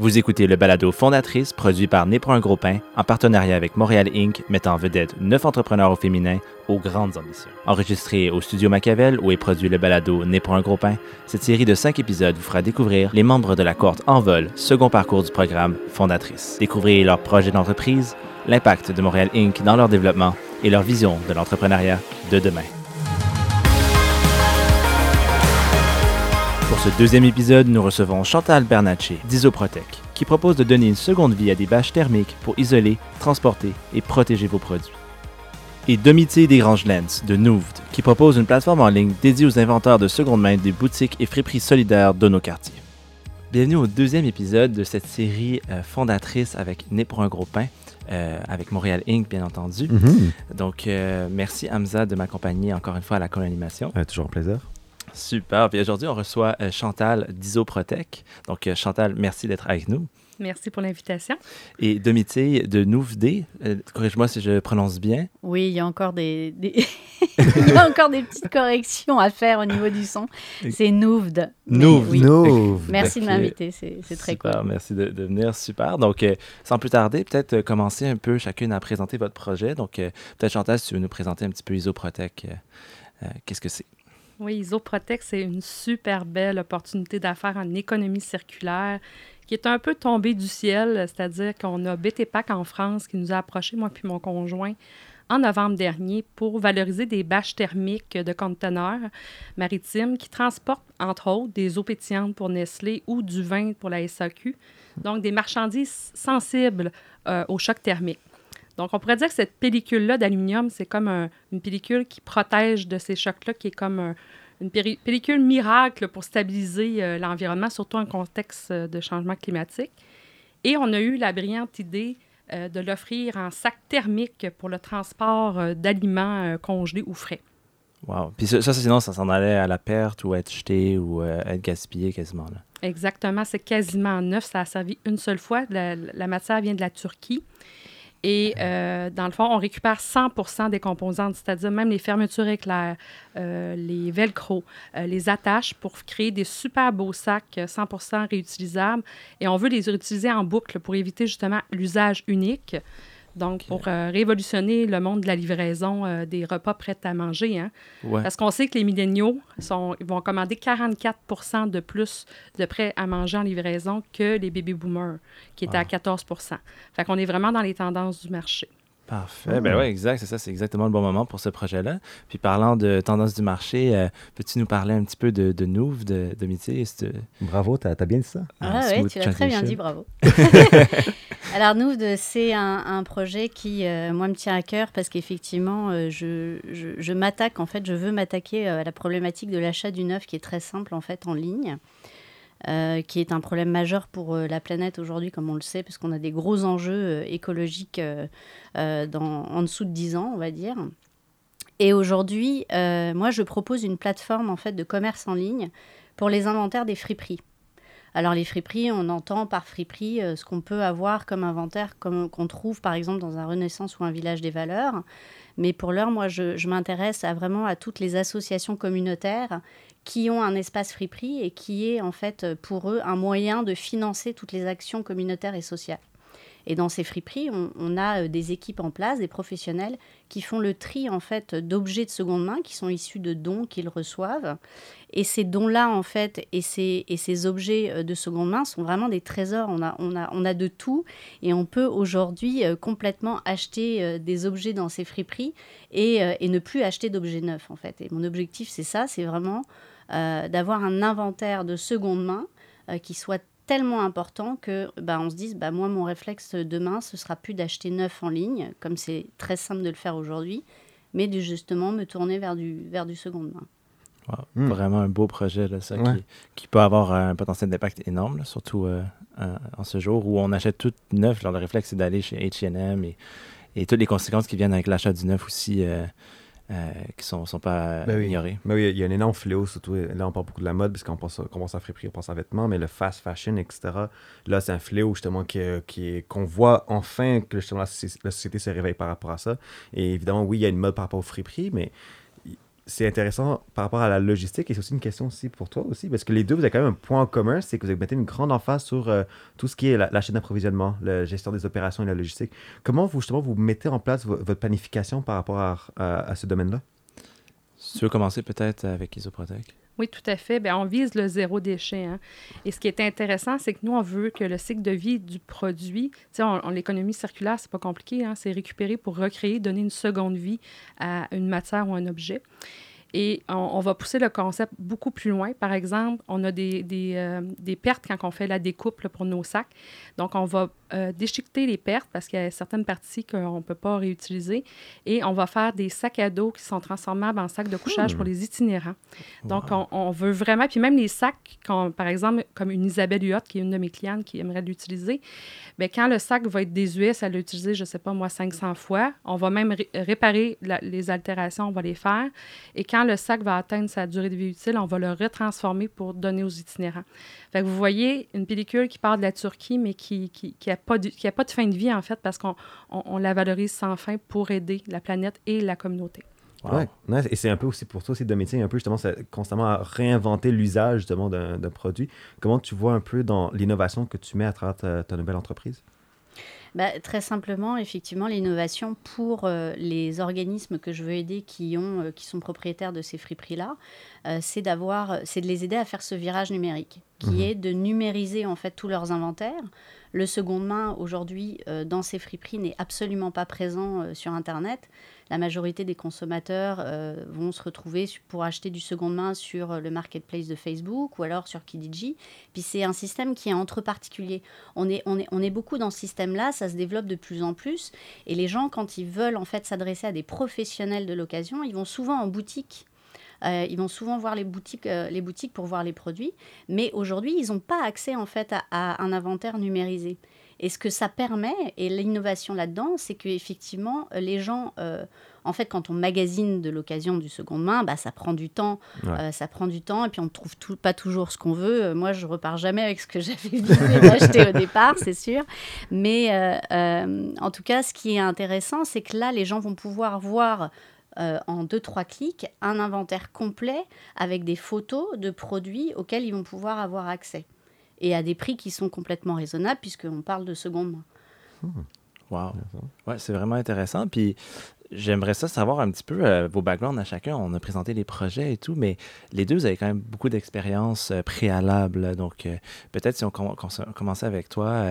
Vous écoutez le balado Fondatrice produit par Né pour un gros pain en partenariat avec Montréal Inc. mettant en vedette neuf entrepreneurs au féminin aux grandes ambitions. Enregistré au studio Machiavel où est produit le balado Né un gros pain, cette série de cinq épisodes vous fera découvrir les membres de la cohorte en vol, second parcours du programme Fondatrice. Découvrez leurs projets d'entreprise, l'impact de Montréal Inc. dans leur développement et leur vision de l'entrepreneuriat de demain. Pour ce deuxième épisode, nous recevons Chantal Bernatchez d'Isoprotec, qui propose de donner une seconde vie à des bâches thermiques pour isoler, transporter et protéger vos produits. Et Domitier Desgranges-Lens de Nouved, qui propose une plateforme en ligne dédiée aux inventeurs de seconde main des boutiques et friperies solidaires de nos quartiers. Bienvenue au deuxième épisode de cette série euh, fondatrice avec Né pour un gros pain. Euh, avec Montréal Inc., bien entendu. Mm-hmm. Donc, euh, merci Hamza de m'accompagner encore une fois à la co-animation. Toujours un plaisir. Super. Puis aujourd'hui, on reçoit euh, Chantal d'Isoprotec. Donc, euh, Chantal, merci d'être avec nous. Merci pour l'invitation. Et Domitille de Nouvdé, euh, corrige-moi si je prononce bien. Oui, il y a encore des, des- il y a encore des petites corrections à faire au niveau du son. C'est Nouvd. Mais Nouvd. oui. Merci de m'inviter, c'est très Super, cool. merci de, de venir. Super. Donc, euh, sans plus tarder, peut-être euh, commencer un peu chacune à présenter votre projet. Donc, euh, peut-être Chantal, si tu veux nous présenter un petit peu Isoprotec, euh, euh, qu'est-ce que c'est? Oui, Isoprotec, c'est une super belle opportunité d'affaires en économie circulaire qui est un peu tombée du ciel, c'est-à-dire qu'on a BTPAC en France qui nous a approchés, moi puis mon conjoint, en novembre dernier pour valoriser des bâches thermiques de conteneurs maritimes qui transportent, entre autres, des eaux pétillantes pour Nestlé ou du vin pour la SAQ, donc des marchandises sensibles euh, au choc thermique. Donc, on pourrait dire que cette pellicule-là d'aluminium, c'est comme un- une pellicule qui protège de ces chocs-là, qui est comme un- une pellicule miracle pour stabiliser euh, l'environnement, surtout en contexte euh, de changement climatique. Et on a eu la brillante idée euh, de l'offrir en sac thermique pour le transport euh, d'aliments congelés ou frais. Wow. Puis ça, ça, sinon, ça s'en allait à la perte ou être jeté ou être gaspillé quasiment. Là. Exactement, c'est quasiment neuf. Ça a servi une seule fois. La, la matière vient de la Turquie. Et euh, dans le fond, on récupère 100 des composantes, c'est-à-dire même les fermetures éclairs, euh, les velcro, euh, les attaches pour créer des super beaux sacs euh, 100% réutilisables. Et on veut les réutiliser en boucle pour éviter justement l'usage unique. Donc, pour euh, révolutionner le monde de la livraison euh, des repas prêts à manger. Hein. Ouais. Parce qu'on sait que les milléniaux sont, vont commander 44% de plus de prêts à manger en livraison que les baby boomers, qui étaient à 14% Fait qu'on est vraiment dans les tendances du marché. Parfait. Ben ouais, exact. C'est ça. C'est exactement le bon moment pour ce projet-là. Puis parlant de tendance du marché, euh, peux-tu nous parler un petit peu de, de Nouv, de, de métier? Bravo, t'as as bien dit ça. Ah smooth tu l'as très bien dit, bravo. Alors Nouvd, c'est un, un projet qui, euh, moi, me tient à cœur parce qu'effectivement, euh, je, je- je m'attaque, en fait, je veux m'attaquer euh, à la problématique de l'achat du neuf qui est très simple, en fait, en ligne. Euh, qui est un problème majeur pour euh, la planète aujourd'hui, comme on le sait, parce qu'on a des gros enjeux euh, écologiques en dessous de 10 ans, on va dire. Et aujourd'hui, moi, je propose une plateforme en fait de commerce en ligne pour les inventaires des friperies. Alors les friperies, on entend par friperie ce qu'on peut avoir comme inventaire, comme qu'on trouve par exemple dans un Renaissance ou un Village des Valeurs. Mais pour l'heure, moi, je, m'intéresse à vraiment à toutes les associations communautaires qui ont un espace friperie et qui est en fait pour eux un moyen de financer toutes les actions communautaires et sociales. Et dans ces friperies, on, on a euh, des équipes en place, des professionnels qui font le tri en fait d'objets de seconde main qui sont issus de dons qu'ils reçoivent. Et ces dons-là, en fait, et ces, et ces objets euh, de seconde main sont vraiment des trésors. On a, de tout et on peut aujourd'hui euh, complètement acheter des objets dans ces friperies et, et ne plus acheter d'objets neufs, en fait. Et mon objectif, c'est ça, c'est vraiment d'avoir un inventaire de seconde main qui soit tellement important que bah, on se dise bah, moi mon réflexe demain ce sera plus d'acheter neuf en ligne comme c'est très simple de le faire aujourd'hui mais de justement me tourner vers du vers du seconde main Wow. Hmm. Vraiment un beau projet, là, ça, Ouais. qui, qui peut avoir un potentiel d'impact énorme, là, surtout euh, en, en ce jour où on achète tout neuf. Genre, le réflexe, c'est d'aller chez H&M et, et toutes les conséquences qui viennent avec l'achat du neuf aussi, euh, euh, qui sont, sont pas euh, Ben oui. ignorées. Mais oui, il y a un énorme fléau, surtout. Là, on parle beaucoup de la mode, parce qu'on pense, qu'on pense à friperie, on pense à vêtements, mais le fast fashion, etc. Là, c'est un fléau, justement, est- qui est- qu'on voit enfin que justement, la, la société se réveille par rapport à ça. Et évidemment, oui, il y a une mode par rapport aux friperies, mais c'est intéressant par rapport à la logistique et c'est aussi une question aussi pour toi aussi parce que les deux vous avez quand même un point en commun c'est que vous mettez une grande emphase sur euh, tout ce qui est la, chaîne d'approvisionnement la gestion des opérations et la logistique. Comment vous justement vous mettez en place votre planification par rapport à, à, ce domaine-là? Tu veux commencer peut-être avec Isoprotec? Oui, tout à fait. Bien, on vise le zéro déchet. Hein. Et ce qui est intéressant, c'est que nous, on veut que le cycle de vie du produit, sais, on, l'économie circulaire, c'est pas compliqué, hein, c'est récupérer pour recréer, donner une seconde vie à une matière ou un objet. Et on, va pousser le concept beaucoup plus loin. Par exemple, on a des, des, euh, des pertes quand on fait la découpe pour nos sacs. Donc, on va euh, déchiqueter les pertes parce qu'il y a certaines parties qu'on ne peut pas réutiliser. Et on va faire des sacs à dos qui sont transformables en sacs de couchage pour hmm. les itinérants. Donc, on, veut vraiment... Puis même les sacs, quand, par exemple, comme une Isabelle Huot, qui est une de mes clientes qui aimerait l'utiliser, bien, quand le sac va être désuet, ça l'a utilisé, je ne sais pas moi, 500 fois, on va même réparer les altérations, on va les faire. Et quand le sac va atteindre sa durée de vie utile, on va le retransformer pour donner aux itinérants. Fait que vous voyez une pellicule qui part de la Turquie, mais qui n'a qui, qui a pas, de, qui a pas de fin de vie, en fait, parce qu'on on, la valorise sans fin pour aider la planète et la communauté. Ouais. et c'est un peu aussi pour toi aussi de métier, un peu justement constamment à réinventer l'usage justement d'un produit. Comment tu vois un peu dans l'innovation que tu mets à travers ta, ta nouvelle entreprise? Bah, très simplement, effectivement, l'innovation pour euh, les organismes que je veux aider qui, ont, euh, qui sont propriétaires de ces friperies-là, euh, c'est d'avoir, c'est de les aider à faire ce virage numérique, qui mhm. est de numériser en fait tous leurs inventaires. Le second main aujourd'hui dans ces friperies n'est absolument pas présent sur Internet la majorité des consommateurs euh, vont se retrouver pour acheter du seconde main sur euh, le marketplace de Facebook ou alors sur Kijiji. Puis c'est un système qui est entre particuliers. On est, on est, on est beaucoup dans ce système-là, ça se développe de plus en plus. Et les gens, quand ils veulent en fait s'adresser à des professionnels de l'occasion, ils vont souvent en boutique. Euh, ils vont souvent voir les boutiques, les boutiques pour voir les produits, mais aujourd'hui, ils n'ont pas accès en fait à, un inventaire numérisé. Et ce que ça permet, et l'innovation là-dedans, c'est qu'effectivement, les gens, euh, en fait, quand on magasine de l'occasion du seconde main, bah, ça prend du temps. Euh, ça prend du temps et puis on ne trouve tout, pas toujours ce qu'on veut. Euh, moi, je repars jamais avec ce que j'avais d'acheter au départ, c'est sûr. Mais en tout cas, ce qui est intéressant, c'est que là, les gens vont pouvoir voir en deux, trois clics un inventaire complet avec des photos de produits auxquels ils vont pouvoir avoir accès et à des prix qui sont complètement raisonnables puisqu'on parle de seconde main. Hmm. Wow. Ouais, c'est vraiment intéressant. Puis j'aimerais ça savoir un petit peu euh, vos backgrounds à chacun. On a présenté les projets et tout, mais les deux, vous avez quand même beaucoup d'expérience euh, préalable. Donc, euh, peut-être si on, commençait avec toi,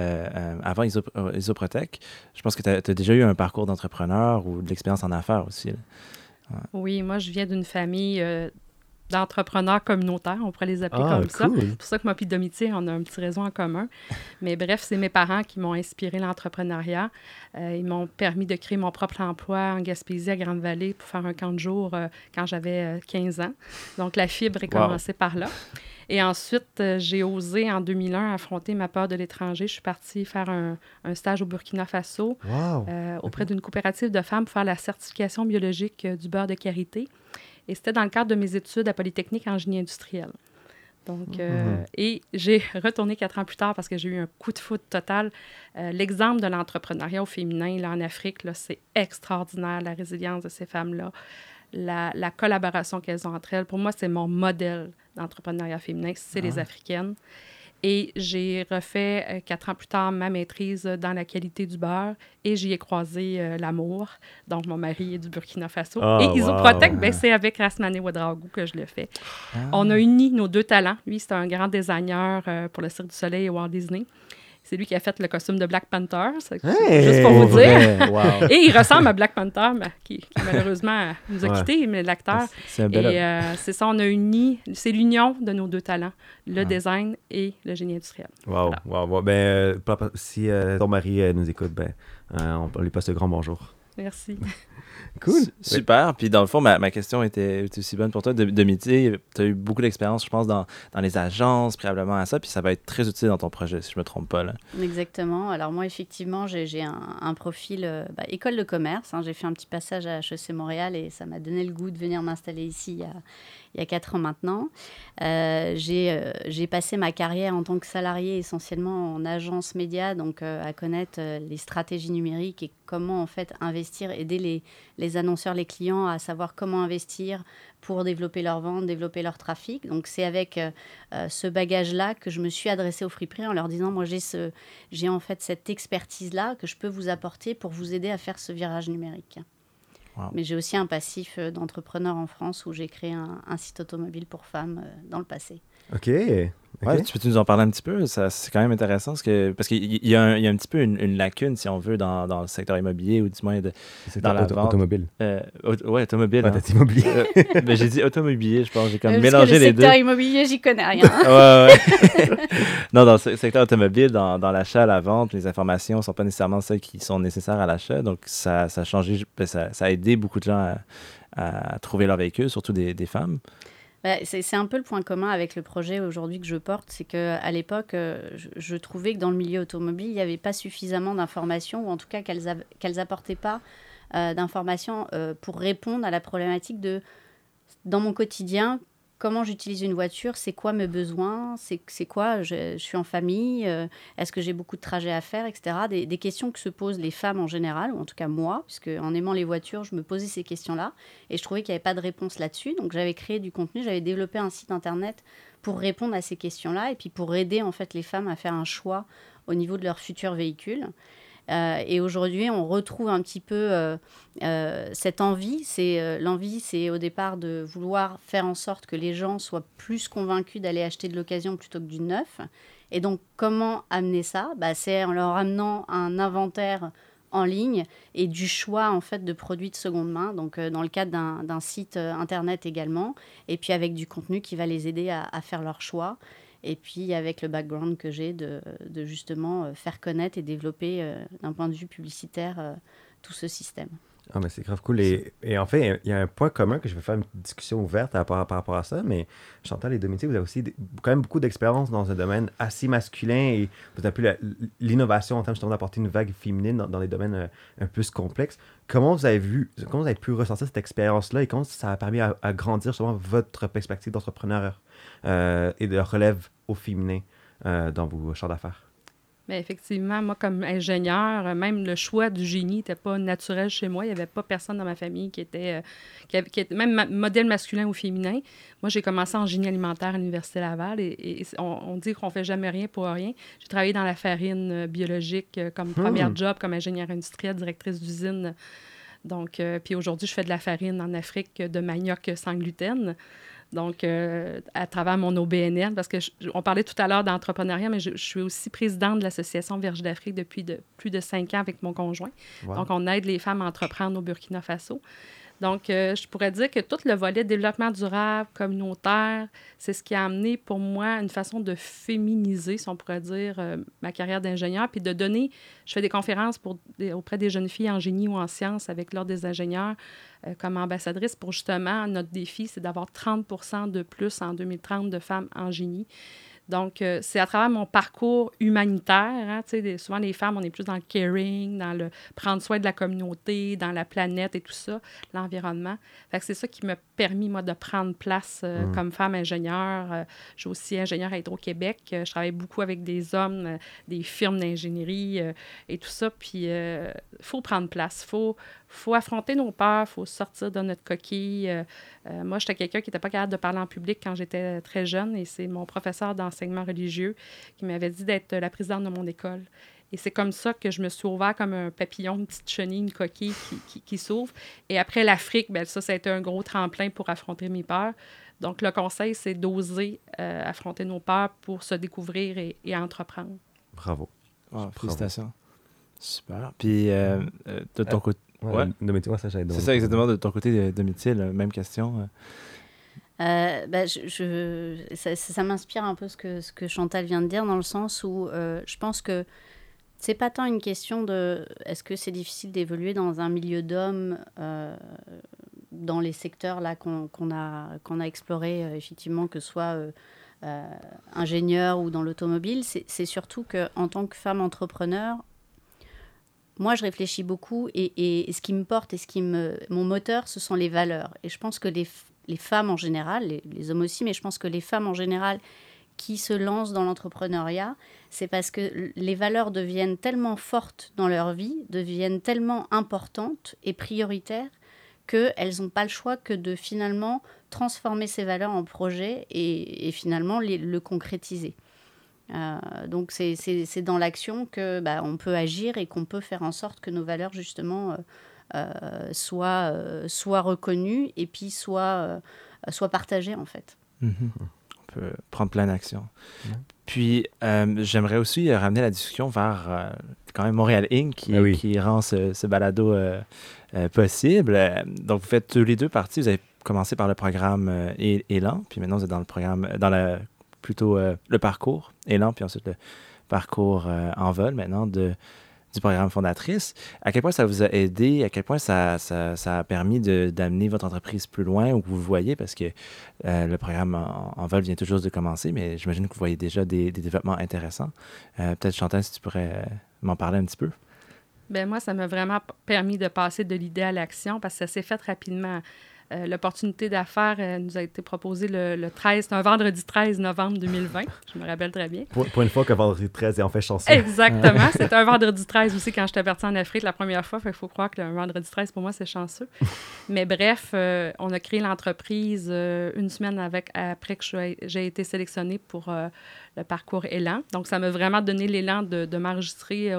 avant Isoprotec, je pense que tu as, déjà eu un parcours d'entrepreneur ou de l'expérience en affaires aussi. Oui, moi, je viens d'une famille d'entrepreneurs communautaires, on pourrait les appeler ah, comme ça. C'est pour ça que moi et Domitier, on a un petit réseau en commun. Mais bref, c'est mes parents qui m'ont inspiré l'entrepreneuriat. Euh, ils m'ont permis de créer mon propre emploi en Gaspésie, à Grande-Vallée, pour faire un camp de jour euh, quand j'avais 15 euh, ans. Donc, la fibre est commencée par là. Et ensuite, j'ai osé en 2001 affronter ma peur de l'étranger. Je suis partie faire un, stage au Burkina Faso auprès d'une coopérative de femmes pour faire la certification biologique du beurre de karité. Et c'était dans le cadre de mes études à Polytechnique en génie industriel. Donc, euh, mhm. Et j'ai retourné quatre ans plus tard parce que j'ai eu un coup de foot total. Euh, l'exemple de l'entrepreneuriat au féminin là, en Afrique, c'est extraordinaire, la résilience de ces femmes-là, la, la, collaboration qu'elles ont entre elles. Pour moi, c'est mon modèle d'entrepreneuriat féminin, c'est les Africaines. Et j'ai refait euh, quatre ans plus tard ma maîtrise dans la qualité du beurre et j'y ai croisé euh, l'amour. Donc, mon mari est du Burkina Faso. Oh, et Isoprotec, ben, c'est avec Rasmane Ouedraogo que je le fais. Ah. On a uni nos deux talents. Lui, c'est un grand designer euh, pour le Cirque du Soleil et Walt Disney. C'est lui qui a fait le costume de Black Panther, juste pour vous dire. et il ressemble à Black Panther, qui, malheureusement nous a quittés, mais l'acteur. C'est un bel Et euh, c'est ça, on a uni, c'est l'union de nos deux talents, le design et le génie industriel. Wow, wow, Ben, euh, si euh, ton mari nous écoute, ben, on lui passe le grand bonjour. Merci. Cool. Super. Puis dans le fond, ma, ma question était, aussi bonne pour toi. De, de métier, tu as eu beaucoup d'expérience, je pense, dans, dans, les agences, préalablement à ça. Puis ça va être très utile dans ton projet, si je ne me trompe pas. Là. Exactement. Alors moi, effectivement, j'ai un, un, profil euh, bah, école de commerce. Hein. J'ai fait un petit passage à HEC Montréal et ça m'a donné le goût de venir m'installer ici il y a, il y a quatre ans maintenant. Euh, euh, j'ai passé ma carrière en tant que salarié essentiellement en agence média, donc à connaître les stratégies numériques et comment en fait investir, aider les les annonceurs, les clients à savoir comment investir pour développer leur vente, développer leur trafic. Donc c'est avec euh, euh, ce bagage-là que je me suis adressée au Friperie en leur disant, moi j'ai ce, j'ai en fait cette expertise-là que je peux vous apporter pour vous aider à faire ce virage numérique. Mais j'ai aussi un passif euh, d'entrepreneur en France où j'ai créé un, un, site automobile pour femmes dans le passé. OK. Ouais, tu peux nous en parler un petit peu? C'est quand même intéressant parce qu'il parce qu'il y, y, a un petit peu une, lacune, si on veut, dans, dans, le secteur immobilier ou du moins de, dans la vente. automobile. Euh, ouais, automobile. Ouais, hein. immobilier. euh, ben, j'ai dit automobilier, je pense. J'ai comme mélangé les deux. Le secteur immobilier, j'y connais rien. ouais, ouais. non, dans le secteur automobile, dans, dans l'achat, la vente, les informations ne sont pas nécessairement celles qui sont nécessaires à l'achat. Donc, ça, ça a changé, ben, ça, ça, a aidé beaucoup de gens à, à trouver leur véhicule, surtout des, des femmes. Bah, c'est un peu le point commun avec le projet aujourd'hui que je porte, c'est qu'à l'époque, euh, je, trouvais que dans le milieu automobile, il n'y avait pas suffisamment d'informations, ou en tout cas qu'elles n'apportaient pas euh, d'informations euh, pour répondre à la problématique de, dans mon quotidien, comment j'utilise une voiture, c'est quoi mes besoins, c'est quoi, je, suis en famille, euh, est-ce que j'ai beaucoup de trajets à faire, etc. Des, questions que se posent les femmes en général, ou en tout cas moi, puisque en aimant les voitures, je me posais ces questions-là, et je trouvais qu'il n'y avait pas de réponse là-dessus. Donc j'avais créé du contenu, j'avais développé un site internet pour répondre à ces questions-là, et puis pour aider en fait les femmes à faire un choix au niveau de leur futur véhicule. Euh, et aujourd'hui, on retrouve un petit peu euh, euh, cette envie. C'est l'envie, c'est au départ de vouloir faire en sorte que les gens soient plus convaincus d'aller acheter de l'occasion plutôt que du neuf. Et donc, comment amener ça? Bah, C'est en leur amenant un inventaire en ligne et du choix en fait de produits de seconde main, donc dans le cadre d'un site internet également, et puis avec du contenu qui va les aider à, à faire leur choix et puis avec le background que j'ai de, justement euh, faire connaître et développer euh, d'un point de vue publicitaire euh, tout ce système. Ah, mais c'est grave cool. Et, et, en fait, il y a un point commun que je vais faire une discussion ouverte par, rapport à ça, mais Chantal et Dominique, vous avez aussi quand même beaucoup d'expérience dans un domaine assez masculin et vous avez pu l'innovation en termes justement d'apporter une vague féminine dans, des domaines un peu plus complexes. Comment vous avez vu, comment vous avez pu ressentir cette expérience-là et comment ça a permis à, à grandir justement votre perspective d'entrepreneur? Et de relève au féminin euh, dans vos champs d'affaires? Mais effectivement, moi, comme ingénieur, même le choix du génie n'était pas naturel chez moi. Il n'y avait pas personne dans ma famille qui était, euh, qui, était même modèle masculin ou féminin. Moi, j'ai commencé en génie alimentaire à l'Université Laval et, on, dit qu'on ne fait jamais rien pour rien. J'ai travaillé dans la farine biologique comme hmm. job, comme ingénieur industriel, directrice d'usine. Donc, puis aujourd'hui, je fais de la farine en Afrique de manioc sans gluten. Donc, euh, à travers mon OBNL, parce que on parlait tout à l'heure d'entrepreneuriat, mais je, suis aussi présidente de l'Association Vierge d'Afrique depuis de, plus de cinq ans avec mon conjoint. Donc, on aide les femmes à entreprendre au Burkina Faso. Donc, euh, je pourrais dire que tout le volet développement durable, communautaire, c'est ce qui a amené pour moi une façon de féminiser, si on pourrait dire, euh, ma carrière d'ingénieur, puis de donner, je fais des conférences auprès des jeunes filles en génie ou en sciences avec l'Ordre des ingénieurs euh, comme ambassadrice pour justement, notre défi, c'est d'avoir 30% de plus en 2030 de femmes en génie. Donc, euh, c'est à travers mon parcours humanitaire. Hein, souvent, les femmes, on est plus dans le caring, dans le prendre soin de la communauté, dans la planète et tout ça, l'environnement. c'est ça qui m'a permis, moi, de prendre place euh, mm. comme femme ingénieure. Euh, je suis aussi ingénieure à Hydro-Québec. je travaille beaucoup avec des hommes, des firmes d'ingénierie et tout ça. Puis, il faut prendre place. Il faut, faut affronter nos peurs, il faut sortir de notre coquille. Euh, euh, moi, j'étais quelqu'un qui n'était pas capable de parler en public quand j'étais très jeune et c'est mon professeur d'enseignement religieux qui m'avait dit d'être la présidente de mon école. Et c'est comme ça que je me suis ouvert comme un papillon, une petite chenille, une coquille qui, qui, s'ouvre. Et après l'Afrique, ben, ça, ça a été un gros tremplin pour affronter mes peurs. Donc, le conseil, c'est d'oser euh, affronter nos peurs pour se découvrir et, entreprendre. Bravo. Ah, félicitations. Super. Puis, de ton côté, Ouais. ça, C'est ça, exactement. De ton côté, Domitil, même question. Euh, bah, je, ça, m'inspire un peu ce que, ce que Chantal vient de dire, dans le sens où euh, je pense que c'est pas tant une question de est-ce que c'est difficile d'évoluer dans un milieu d'hommes euh, dans les secteurs là qu'on a, qu'on a exploré, effectivement, que ce soit ingénieur ou dans l'automobile. C'est surtout qu'en tant que femme entrepreneur, moi, je réfléchis beaucoup et, ce qui me porte et ce qui me, mon moteur, ce sont les valeurs. Et je pense que les, les femmes en général, les, hommes aussi, mais je pense que les femmes en général qui se lancent dans l'entrepreneuriat, c'est parce que les valeurs deviennent tellement fortes dans leur vie, deviennent tellement importantes et prioritaires qu'elles n'ont pas le choix que de finalement transformer ces valeurs en projet et, finalement le concrétiser. Euh, donc c'est dans l'action que bah, on peut agir et qu'on peut faire en sorte que nos valeurs justement euh, euh, soient, soient reconnues et puis soient, soient partagées en fait. Mm-hmm. On peut prendre plein d'actions. Puis j'aimerais aussi ramener la discussion vers quand même Montréal Inc. qui, ben qui rend ce, ce balado possible. Donc vous faites tous les deux parties. Vous avez commencé par le programme Élan, puis maintenant vous êtes dans le programme dans la plutôt euh, le parcours Élan, puis ensuite le parcours euh, en vol maintenant de, du programme fondatrice. À quel point ça vous a aidé, à quel point ça, ça, a permis d'amener votre entreprise plus loin où vous voyez, parce que euh, le programme en, vol vient toujours de commencer, mais j'imagine que vous voyez déjà des, développements intéressants. Peut-être Chantal, si tu pourrais m'en parler un petit peu. Ben moi, ça m'a vraiment permis de passer de l'idée à l'action parce que ça s'est fait rapidement. Euh, l'opportunité d'affaires euh, nous a été proposée le, 13, un vendredi 13 novembre 2020. Je me rappelle très bien. Pour, une fois que vendredi 13 est en fait chanceux. Exactement. C'était un vendredi 13 aussi quand j'étais partie en Afrique la première fois. Il faut croire que le vendredi 13, pour moi, c'est chanceux. Mais bref, euh, on a créé l'entreprise une semaine avec, après que j'ai été sélectionnée pour le parcours Élan. Donc, ça m'a vraiment donné l'élan de, de m'enregistrer.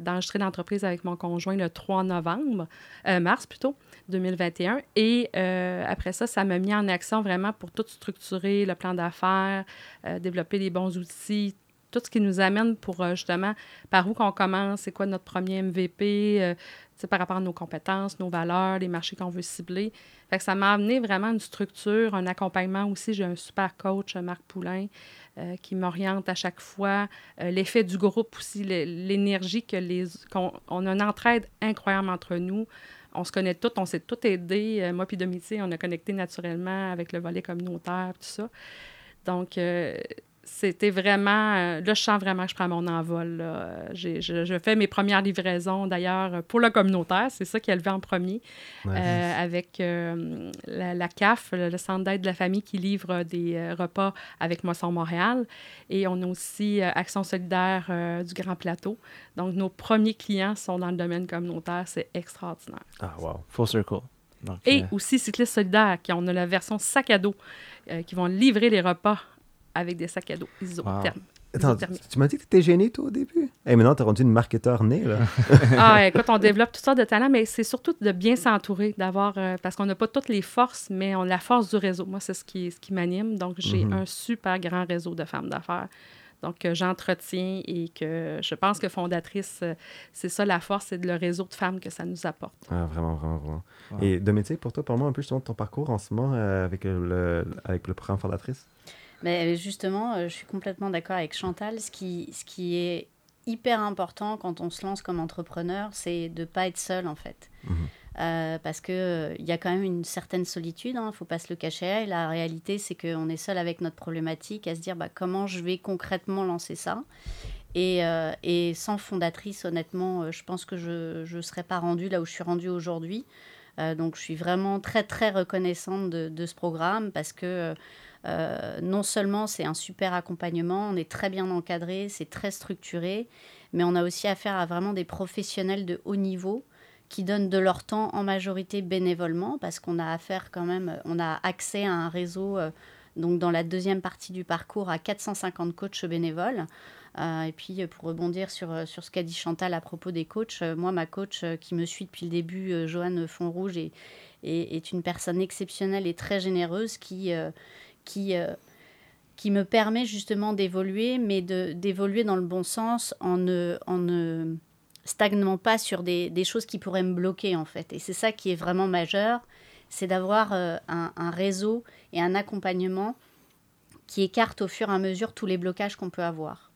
D'enregistrer l'entreprise avec mon conjoint le 3 novembre, mars plutôt. 2021. Et euh, après ça, ça m'a mis en action vraiment pour tout structurer, le plan d'affaires, euh, développer les bons outils, tout ce qui nous amène pour euh, justement par où qu'on commence, c'est quoi notre premier MVP, par rapport à nos compétences, nos valeurs, les marchés qu'on veut cibler. Ça m'a amené vraiment une structure, un accompagnement aussi. J'ai un super coach, Marc Poulain, qui m'oriente à chaque fois. L'effet du groupe aussi, l'énergie que les... qu'on on a une entraide incroyable entre nous on se connaît tous, on s'est tous aidés. Euh, moi puis Domitier, on a connecté naturellement avec le volet communautaire, tout ça. Donc, euh, c'était vraiment. Euh, là, je sens vraiment que je prends mon envol. Je, fais mes premières livraisons, d'ailleurs, pour le communautaire. C'est ça qui est levé en premier. Euh, avec euh, la, CAF, le, Centre d'aide de la famille, qui livre des repas avec Moisson Montréal. Et on a aussi Action solidaire du Grand Plateau. Donc, nos premiers clients sont dans le domaine communautaire. C'est extraordinaire. Ah, wow. Full circle. Et aussi Cyclistes solidaires, qui ont la version sac à dos, qui vont livrer les repas avec des sacs à dos isothermes. Attends, tu m'as dit que tu étais gêné, toi, au début? Et maintenant, tu as rendu une marketeur née, là. ah, écoute, on développe toutes sortes de talents, mais c'est surtout de bien s'entourer, d'avoir... Euh, parce qu'on n'a pas toutes les forces, mais on a la force du réseau. Moi, c'est ce qui, ce qui m'anime. Donc, j'ai mhm. un super grand réseau de femmes d'affaires. Donc, que j'entretiens et que je pense que fondatrice, euh, c'est ça la force, c'est le réseau de femmes que ça nous apporte. Ah, vraiment, vraiment, vraiment. Et Dominique, pour toi, parle-moi un peu de ton parcours en ce moment euh, avec, le, avec le programme fondatrice? Mais justement, euh, je suis complètement d'accord avec Chantal. Ce qui, ce qui est hyper important quand on se lance comme entrepreneur, c'est de ne pas être seul en fait. Mhm. Euh, parce qu'il euh, y a quand même une certaine solitude, il hein, ne faut pas se le cacher. Et la réalité, c'est qu'on est seul avec notre problématique à se dire bah, comment je vais concrètement lancer ça. Et, et sans fondatrice, honnêtement, je pense que je ne serais pas rendue là où je suis rendue aujourd'hui. donc je suis vraiment très très reconnaissante de, de ce programme parce que euh, non seulement c'est un super accompagnement, on est très bien encadré, c'est très structuré, mais on a aussi affaire à vraiment des professionnels de haut niveau qui donnent de leur temps en majorité bénévolement parce qu'on a affaire quand même, on a accès à un réseau, euh, donc dans la deuxième partie du parcours, à 450 coachs bénévoles. Euh, et puis pour rebondir sur, sur ce qu'a dit Chantal à propos des coachs, moi ma coach qui me suit depuis le début, Joanne Fontrouge, est, est, est, une personne exceptionnelle et très généreuse qui qui, euh, qui me permet justement d'évoluer, mais d'évoluer dans le bon sens en ne, en ne stagnant pas sur des, des, choses qui pourraient me bloquer en fait. Et c'est ça qui est vraiment majeur, c'est d'avoir euh, un, un, réseau et un accompagnement qui écarte au fur et à mesure tous les blocages qu'on peut avoir.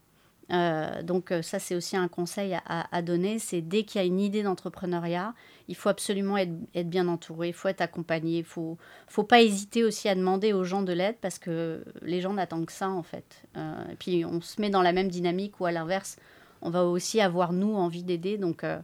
Euh, donc ça, c'est aussi un conseil à, donner, c'est dès qu'il y a une idée d'entrepreneuriat, il faut absolument être, bien entouré, il faut être accompagné, il faut, faut pas hésiter aussi à demander aux gens de l'aide parce que les gens n'attendent que ça en fait. Euh, et puis on se met dans la même dynamique ou à l'inverse, on va aussi avoir nous envie d'aider. Donc, euh,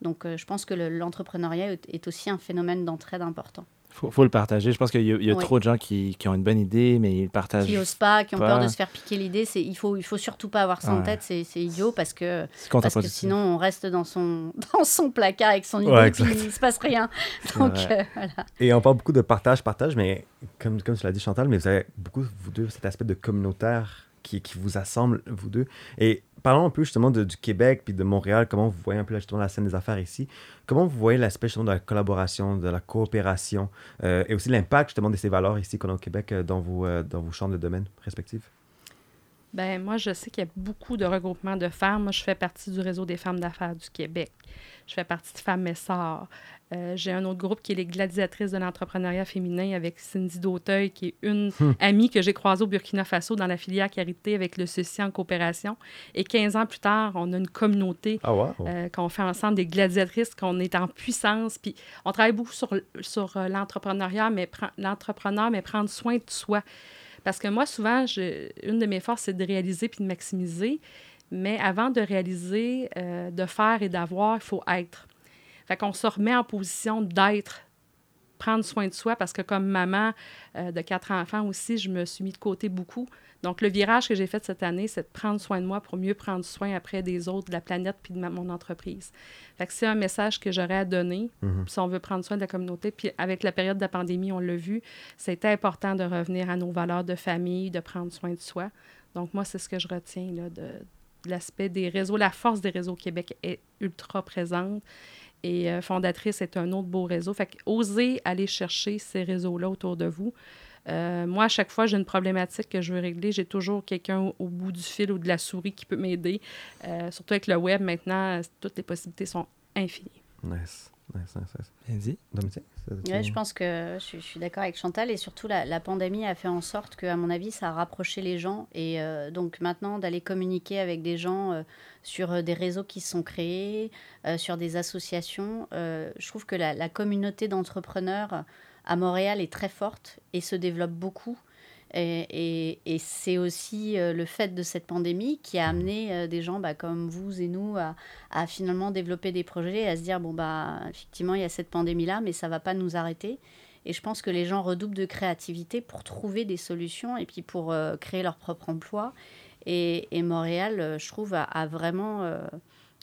donc euh, je pense que l'entrepreneuriat est aussi un phénomène d'entraide important. Faut, faut le partager. Je pense qu'il y a, il y a Oui. trop de gens qui, qui ont une bonne idée, mais ils partagent. Qui n'osent pas, qui ont pas. peur de se faire piquer l'idée. C'est, il faut, il faut surtout pas avoir ça en tête. C'est, c'est idiot parce que, C'est parce que sinon on reste dans son, dans son placard avec son idée Ouais, et puis il se passe rien. Donc euh, voilà. Et on parle beaucoup de partage, partage, mais comme, comme tu l'as dit, Chantal, mais vous avez beaucoup, vous deux, cet aspect de communautaire qui, qui vous assemble, vous deux. Et parlons un peu justement du Québec puis de Montréal, comment vous voyez un peu justement la scène des affaires ici? Comment vous voyez l'aspect justement de la collaboration, de la coopération euh, et aussi l'impact justement de ces valeurs ici qu'on a au Québec euh, dans vos, euh, dans vos champs de domaine respectifs? Ben moi, je sais qu'il y a beaucoup de regroupements de femmes. Je fais partie du réseau des femmes d'affaires du Québec. Je fais partie de Femmes Messard. Euh, J'ai un autre groupe qui est les gladiatrices de l'entrepreneuriat féminin avec Cindy Dauteuil, qui est une amie que j'ai croisée au Burkina Faso dans la filière Carité avec le Ceci en coopération. Et 15 ans plus tard, on a une communauté Ah wow! euh, qu'on fait ensemble, des gladiatrices, qu'on est en puissance. Puis on travaille beaucoup sur, sur euh, l'entrepreneuriat, mais pre- l'entrepreneur, mais prendre soin de soi. Parce que moi, souvent, je- une de mes forces, c'est de réaliser puis de maximiser. Mais avant de réaliser, euh, de faire et d'avoir, il faut être. Fait qu'on se remet en position d'être, prendre soin de soi, parce que comme maman euh, de quatre enfants aussi, je me suis mis de côté beaucoup. Donc, le virage que j'ai fait cette année, c'est de prendre soin de moi pour mieux prendre soin après des autres, de la planète puis de ma- mon entreprise. Fait que c'est un message que j'aurais à donner Mhm. si on veut prendre soin de la communauté. Puis avec la période de la pandémie, on l'a vu, c'était important de revenir à nos valeurs de famille, de prendre soin de soi. Donc, moi, c'est ce que je retiens là, de, de l'aspect des réseaux. La force des réseaux au Québec est ultra présente. Et euh, Fondatrice est un autre beau réseau. Fait que osez aller chercher ces réseaux-là autour de vous. Euh, moi, à chaque fois, j'ai une problématique que je veux régler. J'ai toujours quelqu'un au, au bout du fil ou de la souris qui peut m'aider. Euh, surtout avec le web, maintenant, toutes les possibilités sont infinies. Nice, nice, nice, nice. Bien dit. Dominique? Ouais, je pense que je, suis- je suis d'accord avec Chantal et surtout la, la pandémie a fait en sorte que, à mon avis, ça a rapproché les gens et euh, donc maintenant d'aller communiquer avec des gens euh, sur euh, des réseaux qui se sont créés, euh, sur des associations, je trouve que la, la communauté d'entrepreneurs à Montréal est très forte et se développe beaucoup. Et, c'est aussi euh, le fait de cette pandémie qui a amené euh, des gens bah, comme vous et nous à, finalement développer des projets et à se dire bon bah effectivement il y a cette pandémie là mais ça va pas nous arrêter. Et je pense que les gens redoublent de créativité pour trouver des solutions et puis pour euh, créer leur propre emploi. Et, Montréal je trouve a, vraiment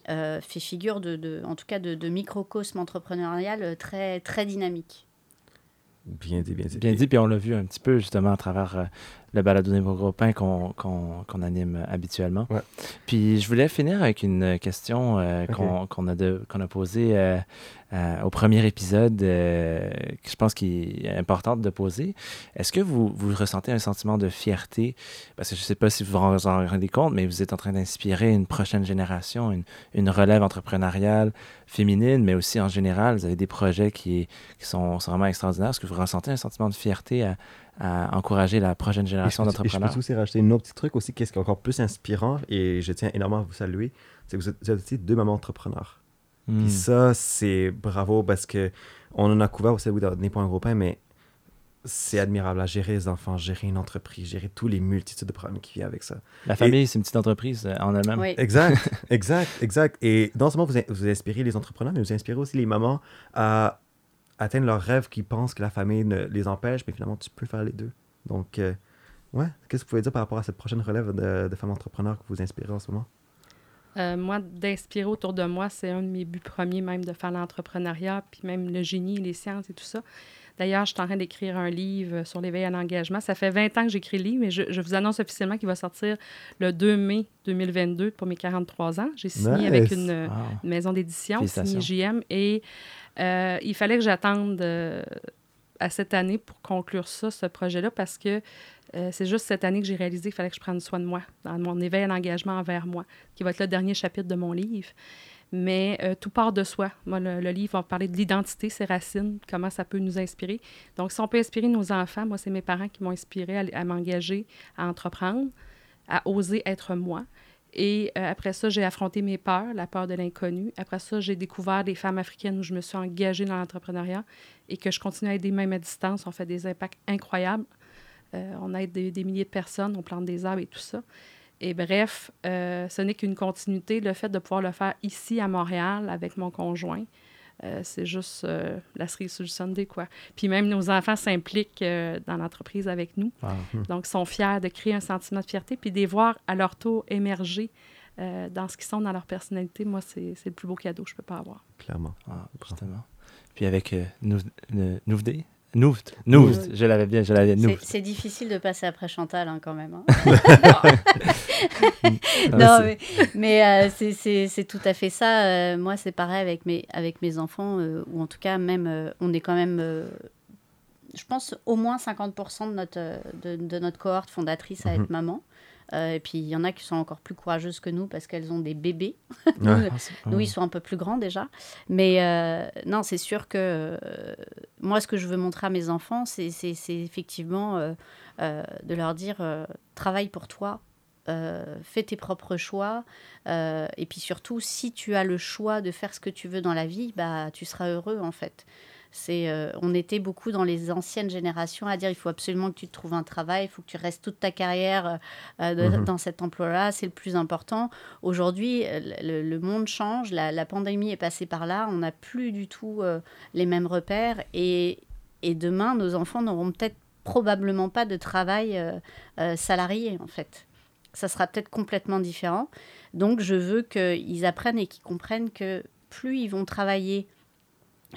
fait figure de, en tout cas de, de microcosme entrepreneurial très très dynamique Bien dit, bien dit. Bien dit, puis on l'a vu un petit peu justement à travers euh, le balado groupins qu'on qu'on anime euh, habituellement. Ouais. Puis je voulais finir avec une question euh, Ok. qu'on qu'on a, de- qu'on a posée euh, au premier épisode, euh, que je pense qu'il est importante de poser. Est-ce que vous, vous ressentez un sentiment de fierté? Parce que je ne sais pas si vous vous en rendez compte, mais vous êtes en train d'inspirer une prochaine génération, une, une relève entrepreneuriale féminine, mais aussi en général, vous avez des projets qui, qui sont, sont vraiment extraordinaires. Est-ce que vous ressentez un sentiment de fierté à, à encourager la prochaine génération et je d'entrepreneurs? peux aussi rajouter un autre petit truc aussi, qu'est-ce qui est encore plus inspirant, et je tiens énormément à vous saluer, c'est que vous êtes, vous êtes aussi deux mamans entrepreneurs. Puis ça, c'est bravo parce que on en a couvert aussi oui, Né pour un gros pain, mais c'est admirable à gérer les enfants, gérer une entreprise, gérer tous les multitudes de problèmes qui viennent avec ça. La famille, c'est une petite entreprise euh, en elle-même. oui Exact, exact, exact. Et non seulement vous, vous inspirez les entrepreneurs, mais vous inspirez aussi les mamans à atteindre leurs rêves qui pensent que la famille ne les empêche, mais finalement, tu peux faire les deux. Donc, euh, ouais, qu'est-ce que vous pouvez dire par rapport à cette prochaine relève de, de femmes entrepreneurs que vous inspirez en ce moment? Euh, moi, d'inspirer autour de moi, c'est un de mes buts premiers, même de faire l'entrepreneuriat, puis même le génie, les sciences et tout ça. D'ailleurs, je suis en train d'écrire un livre sur l'éveil à l'engagement. Ça fait 20 ans que j'écris le livre, mais je, je vous annonce officiellement qu'il va sortir le 2 mai 2022 pour mes 43 ans. J'ai signé avec Nice. une, Wow. une maison d'édition, signé JM, et euh, il fallait que j'attende euh, à cette année pour conclure ça, ce projet-là, parce que euh, c'est juste cette année que j'ai réalisé qu'il fallait que je prenne soin de moi, dans mon éveil à l'engagement envers moi, qui va être le dernier chapitre de mon livre. Mais euh, tout part de soi. Moi, le, livre va parler de l'identité, ses racines, comment ça peut nous inspirer. Donc, si on peut inspirer nos enfants, moi, c'est mes parents qui m'ont inspiré à, à m'engager, à entreprendre, à oser être moi. Et euh, après ça, j'ai affronté mes peurs, la peur de l'inconnu. Après ça, j'ai découvert des femmes africaines où je me suis engagée dans l'entrepreneuriat et que je continue à aider même à distance. On fait des impacts incroyables. Euh, on aide des, des milliers de personnes, on plante des arbres et tout ça. Et bref, euh, ce n'est qu'une continuité. Le fait de pouvoir le faire ici à Montréal avec mon conjoint, euh, c'est juste la cerise sur le Sunday, quoi. Puis même nos enfants s'impliquent dans l'entreprise avec nous. Ah, hmm. Donc, ils sont fiers de créer un sentiment de fierté, puis de les voir à leur tour émerger dans ce qu'ils sont, dans leur personnalité. Moi, c'est le plus beau cadeau que je peux pas avoir. Clairement. Ah, justement. Puis avec nous, nous, Nouft, Nouft, je l'avais bien, je l'avais Nouft. C'est difficile de passer après Chantal hein, quand même. Hein. non, mais, euh, c'est tout à fait ça. Euh, moi, c'est pareil avec mes, avec mes enfants, euh, ou en tout cas, même, on est quand même, je pense, au moins 50% de notre, de, de, notre cohorte fondatrice à être mhm. maman. Euh, et puis, il y en a qui sont encore plus courageuses que nous parce qu'elles ont des bébés. nous, ils sont un peu plus grands déjà. Mais euh, non, c'est sûr que euh, moi, ce que je veux montrer à mes enfants, c'est effectivement de leur dire travaille pour toi. fais tes propres choix et puis surtout si tu as le choix de faire ce que tu veux dans la vie bah tu seras heureux en fait c'est, euh, on était beaucoup dans les anciennes générations à dire il faut absolument que tu te trouves un travail, il faut que tu restes toute ta carrière euh, mhm. dans cet emploi-là, c'est le plus important. Aujourd'hui, le, monde change, la, pandémie est passée par là, on n'a plus du tout euh, les mêmes repères et, et demain, nos enfants n'auront peut-être probablement pas de travail salarié en fait. Ça sera peut-être complètement différent. Donc, je veux qu'ils apprennent et qu'ils comprennent que plus ils vont travailler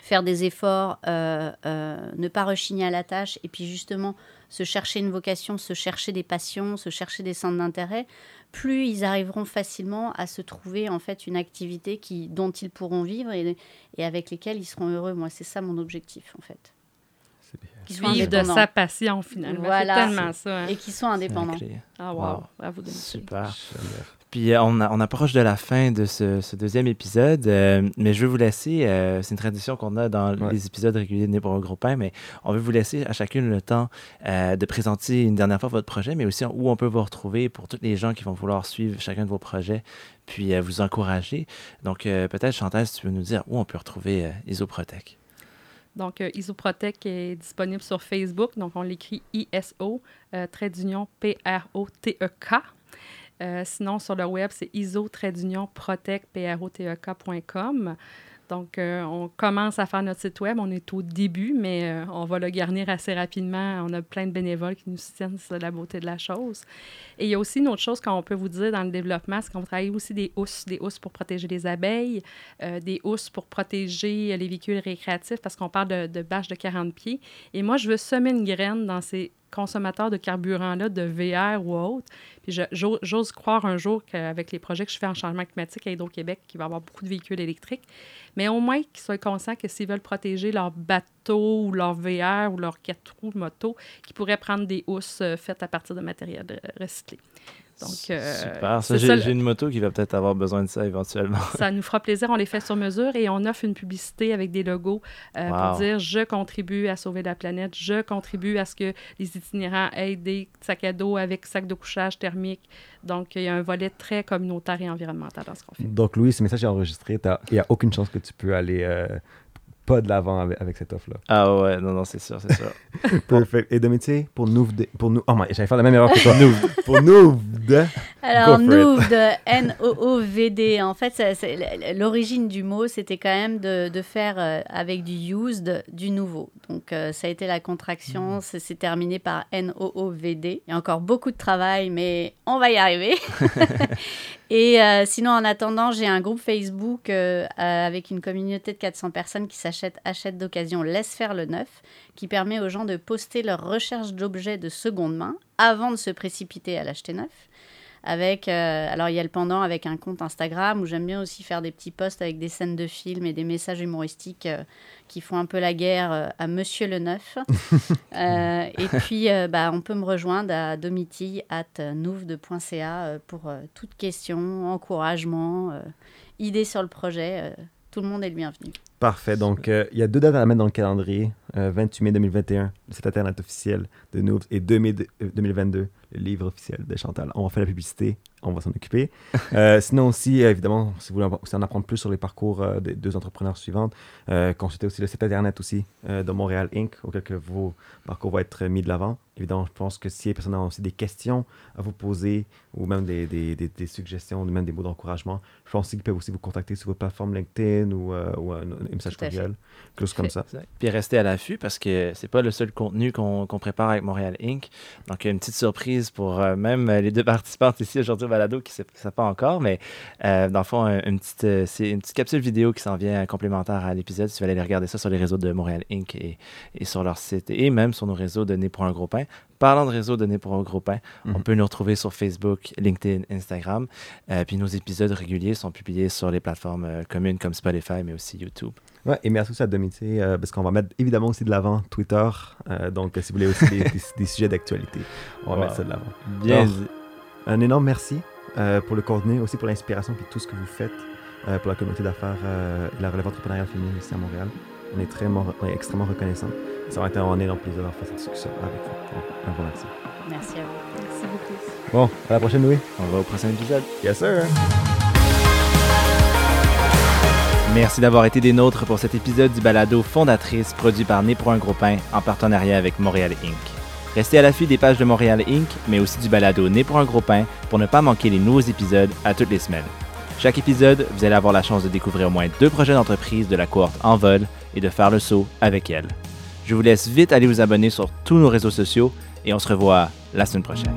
faire des efforts, euh, euh, ne pas rechigner à la tâche, et puis justement se chercher une vocation, se chercher des passions, se chercher des centres d'intérêt, plus ils arriveront facilement à se trouver en fait une activité qui, dont ils pourront vivre et, et avec lesquelles ils seront heureux. Moi, c'est ça mon objectif en fait. Vivre de sa passion finalement. Voilà. C'est tellement ça. Hein. Et qui sont indépendants. Ah wow. wow. Super. Puis euh, on, on, approche de la fin de ce, deuxième épisode, euh, mais je vais vous laisser, euh, c'est une tradition qu'on a dans les épisodes réguliers de Né pour un gros pain, mais on veut vous laisser à chacune le temps de présenter une dernière fois votre projet, mais aussi où on peut vous retrouver pour tous les gens qui vont vouloir suivre chacun de vos projets, puis vous encourager. Donc peut-être Chantal, si tu veux nous dire où on peut retrouver Isoprotec. Donc, Isoprotec est disponible sur Facebook. Donc, on l'écrit ISO, trait d'union P-R-O-T-E-K. Euh, sinon, sur le web, c'est iso-protec.com. Donc, euh, on commence à faire notre site web. On est au début, mais euh, on va le garnir assez rapidement. On a plein de bénévoles qui nous soutiennent sur la beauté de la chose. Et il y a aussi une autre chose qu'on peut vous dire dans le développement, c'est qu'on travaille aussi des housses, des housses pour protéger les abeilles, des housses pour protéger les véhicules récréatifs, parce qu'on parle de, de bâches de 40 pieds. Et moi, je veux semer une graine dans ces consommateurs de carburant-là, de VR ou autre. Puis j'ose croire un jour qu'avec les projets que je fais en changement climatique à Hydro-Québec, qu'il va y avoir beaucoup de véhicules électriques, mais au moins qu'ils soient conscients que s'ils veulent protéger leur bateau ou leur VR ou leur quatre roues moto, qu'ils pourraient prendre des housses euh, faites à partir de matériel recyclé. Donc, euh, Super. j'ai, une moto qui va peut-être avoir besoin de ça éventuellement. Ça nous fera plaisir. On les fait sur mesure et on offre une publicité avec des logos euh, pour dire je contribue à sauver la planète, je contribue à ce que les itinérants aient des sacs à dos avec sacs de couchage thermique. Donc, il y a un volet très communautaire et environnemental dans ce qu'on fait. Donc, Louis, ce message est enregistré. Il n'y a aucune chance que tu peux aller euh, pas de l'avant avec, cette offre-là. Ah ouais, non, non, c'est sûr, c'est sûr. Parfait. Et de métier, pour nous, pour nous, oh, j'allais faire la même erreur que toi. nous, pour nous, Alors, nous, de N-O-O-V-D, en fait, l'origine du mot, c'était quand même de, de faire euh, avec du used, du nouveau. Donc, euh, ça a été la contraction, mm. c'est terminé par N-O-O-V-D. Il y a encore beaucoup de travail, mais on va y arriver. Et euh, sinon, en attendant, j'ai un groupe Facebook avec une communauté de 400 personnes qui s'achètent, achètent d'occasion, laisse faire le neuf, qui permet aux gens de poster leurs recherches d'objets de seconde main avant de se précipiter à l'acheter neuf avec euh, alors il y a le pendant avec un compte Instagram où j'aime bien aussi faire des petits posts avec des scènes de films et des messages humoristiques euh, qui font un peu la guerre euh, à Monsieur le Neuf. et puis bah, on peut me rejoindre à domiti at pour toute question, encouragement, idée sur le projet. tout le monde est le bienvenu. Parfait. Donc, il y a deux dates à mettre dans le calendrier 28 mai 2021, le site internet officiel de Noobs, et 2 mai 2022, le livre officiel de Chantal. On va faire la publicité, on va s'en occuper. Euh, sinon aussi, évidemment, si vous voulez en apprendre plus sur les parcours euh, des deux entrepreneurs suivantes, euh, consultez aussi le site internet aussi de Montréal Inc., auquel que vos parcours vont être mis de l'avant. Évidemment, je pense que si les personnes ont aussi des questions à vous poser ou même des, des, des, suggestions, ou même des mots d'encouragement, je pense qu'ils peuvent aussi vous contacter sur votre plateforme LinkedIn ou, ou un, message courriel, quelque chose comme ça. Puis restez à l'affût parce que c'est pas le seul contenu qu'on prépare avec Montréal Inc. Donc, une petite surprise pour même les deux participantes ici aujourd'hui au balado qui ne savent pas encore, mais euh, dans le fond, une petite, euh, c'est une petite capsule vidéo qui s'en vient complémentaire à l'épisode. Si vous allez aller regarder ça sur les réseaux de Montréal Inc. et, et sur leur site et même sur nos réseaux de Né pour un gros pain. Parlant de réseaux de Né pour un gros pain, on mhm. peut nous retrouver sur Facebook, LinkedIn, Instagram. Euh, puis nos épisodes réguliers sont publiés sur les plateformes communes comme Spotify, mais aussi YouTube. Ouais, et merci aussi à Dominique, parce qu'on va mettre évidemment aussi de l'avant Twitter. donc, si vous voulez aussi des, sujets d'actualité, on va mettre ça de l'avant. Bien. un énorme merci euh, pour le contenu, aussi pour l'inspiration et tout ce que vous faites euh, pour la communauté d'affaires euh, et la relève entrepreneuriale féminine ici à Montréal. On est, très, on est extrêmement reconnaissant. Ça va être un énorme plaisir d'avoir fait cette discussion avec vous. un grand merci. Merci à vous. Merci beaucoup. Bon, à la prochaine, Louis. On va au prochain épisode. Yes, sir. Merci d'avoir été des nôtres pour cet épisode du balado Fondatrice produit par Né pour un gros pain en partenariat avec Montréal Inc. Restez à l'affût des pages de Montréal Inc., mais aussi du balado Né pour un gros pain pour ne pas manquer les nouveaux épisodes à toutes les semaines. Chaque épisode, vous allez avoir la chance de découvrir au moins deux projets d'entreprise de la cohorte en vol et de faire le saut avec elles. Je vous laisse vite aller vous abonner sur tous nos réseaux sociaux et on se revoit la semaine prochaine.